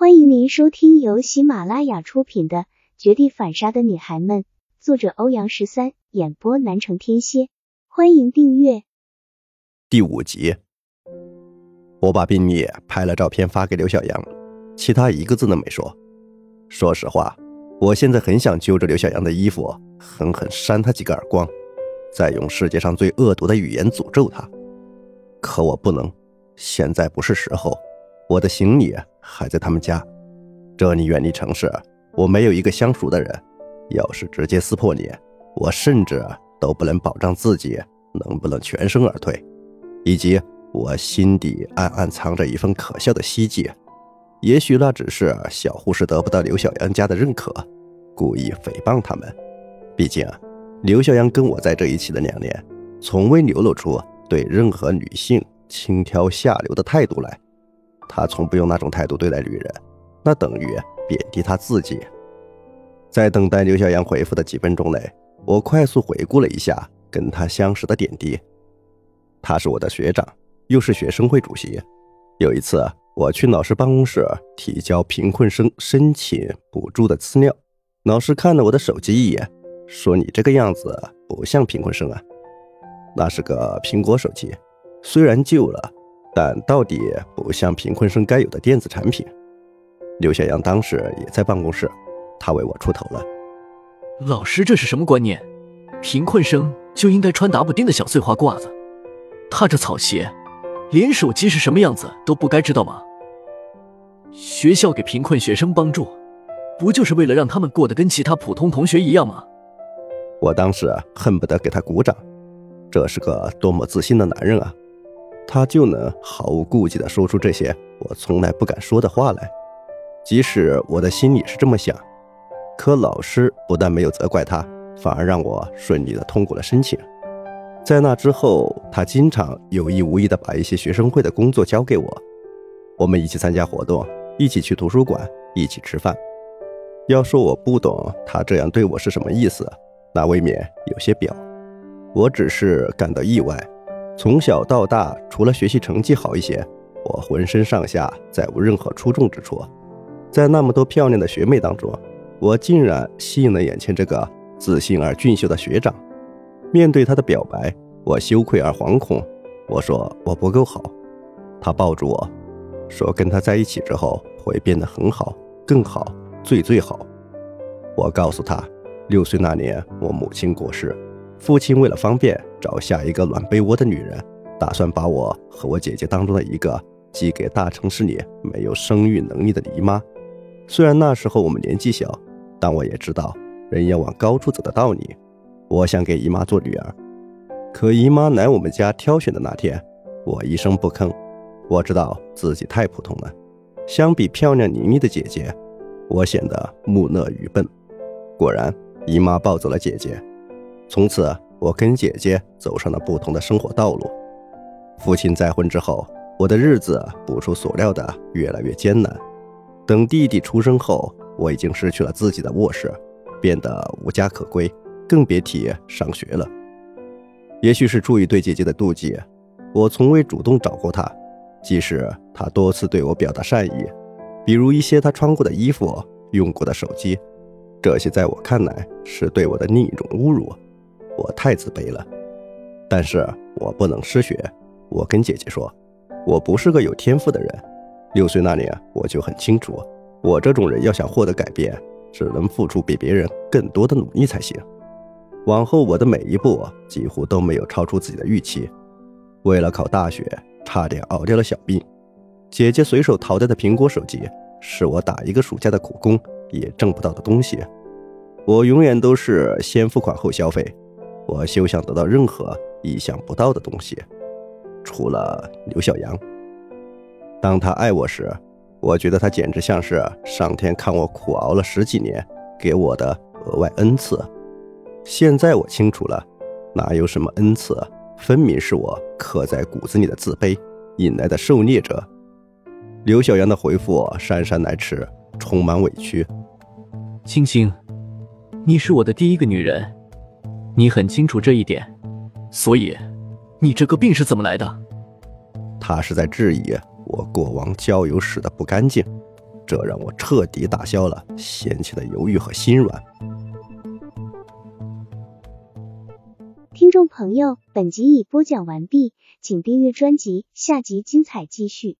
欢迎您收听由喜马拉雅出品的《绝地反杀的女孩们》，作者欧阳十三，演播南城天蝎。欢迎订阅第五集。我把病历拍了照片发给刘小阳，其他一个字都没说。说实话，我现在很想揪着刘小阳的衣服，狠狠扇他几个耳光，再用世界上最恶毒的语言诅咒他。可我不能，现在不是时候。我的行李还在他们家，这里远离城市，我没有一个相熟的人。要是直接撕破脸，我甚至都不能保障自己能不能全身而退，以及我心底暗暗藏着一份可笑的希冀。也许那只是小护士得不到刘小阳家的认可，故意诽谤他们。毕竟，刘小阳跟我在这一起的两年，从未流露出对任何女性轻佻下流的态度来。他从不用那种态度对待女人，那等于贬低他自己。在等待刘小阳回复的几分钟内，我快速回顾了一下跟他相识的点滴。他是我的学长，又是学生会主席。有一次，我去老师办公室提交贫困生申请补助的资料，老师看了我的手机一眼，说：“你这个样子不像贫困生啊。”那是个苹果手机，虽然旧了。但到底不像贫困生该有的电子产品。刘小阳当时也在办公室，他为我出头了。老师，这是什么观念？贫困生就应该穿打补丁的小碎花褂子，踏着草鞋，连手机是什么样子都不该知道吗？学校给贫困学生帮助，不就是为了让他们过得跟其他普通同学一样吗？我当时恨不得给他鼓掌，这是个多么自信的男人啊！他就能毫无顾忌地说出这些我从来不敢说的话来，即使我的心里是这么想，可老师不但没有责怪他，反而让我顺利地通过了申请。在那之后，他经常有意无意地把一些学生会的工作交给我，我们一起参加活动，一起去图书馆，一起吃饭。要说我不懂他这样对我是什么意思，那未免有些表。我只是感到意外。从小到大，除了学习成绩好一些，我浑身上下再无任何出众之处。在那么多漂亮的学妹当中，我竟然吸引了眼前这个自信而俊秀的学长。面对他的表白，我羞愧而惶恐。我说我不够好。他抱住我说，跟他在一起之后会变得很好，更好，最最好。我告诉他，六岁那年我母亲过世。父亲为了方便找下一个暖被窝的女人，打算把我和我姐姐当中的一个寄给大城市里没有生育能力的姨妈。虽然那时候我们年纪小，但我也知道人要往高处走的道理。我想给姨妈做女儿，可姨妈来我们家挑选的那天，我一声不吭。我知道自己太普通了，相比漂亮伶俐的姐姐，我显得木讷愚笨。果然，姨妈抱走了姐姐。从此，我跟姐姐走上了不同的生活道路。父亲再婚之后，我的日子不出所料的越来越艰难。等弟弟出生后，我已经失去了自己的卧室，变得无家可归，更别提上学了。也许是出于对姐姐的妒忌，我从未主动找过她，即使她多次对我表达善意，比如一些她穿过的衣服、用过的手机，这些在我看来是对我的另一种侮辱。我太自卑了，但是我不能失学。我跟姐姐说，我不是个有天赋的人。六岁那年，我就很清楚，我这种人要想获得改变，只能付出比别人更多的努力才行。往后我的每一步几乎都没有超出自己的预期。为了考大学，差点熬掉了小病。姐姐随手淘汰的苹果手机，是我打一个暑假的苦工也挣不到的东西。我永远都是先付款后消费。我休想得到任何意想不到的东西，除了刘小阳。当他爱我时，我觉得他简直像是上天看我苦熬了十几年给我的额外恩赐。现在我清楚了，哪有什么恩赐，分明是我刻在骨子里的自卑引来的受虐者。刘小阳的回复姗姗来迟，充满委屈。青青，你是我的第一个女人。你很清楚这一点，所以你这个病是怎么来的？他是在质疑我过往交友史的不干净，这让我彻底打消了先前的犹豫和心软。听众朋友，本集已播讲完毕，请订阅专辑，下集精彩继续。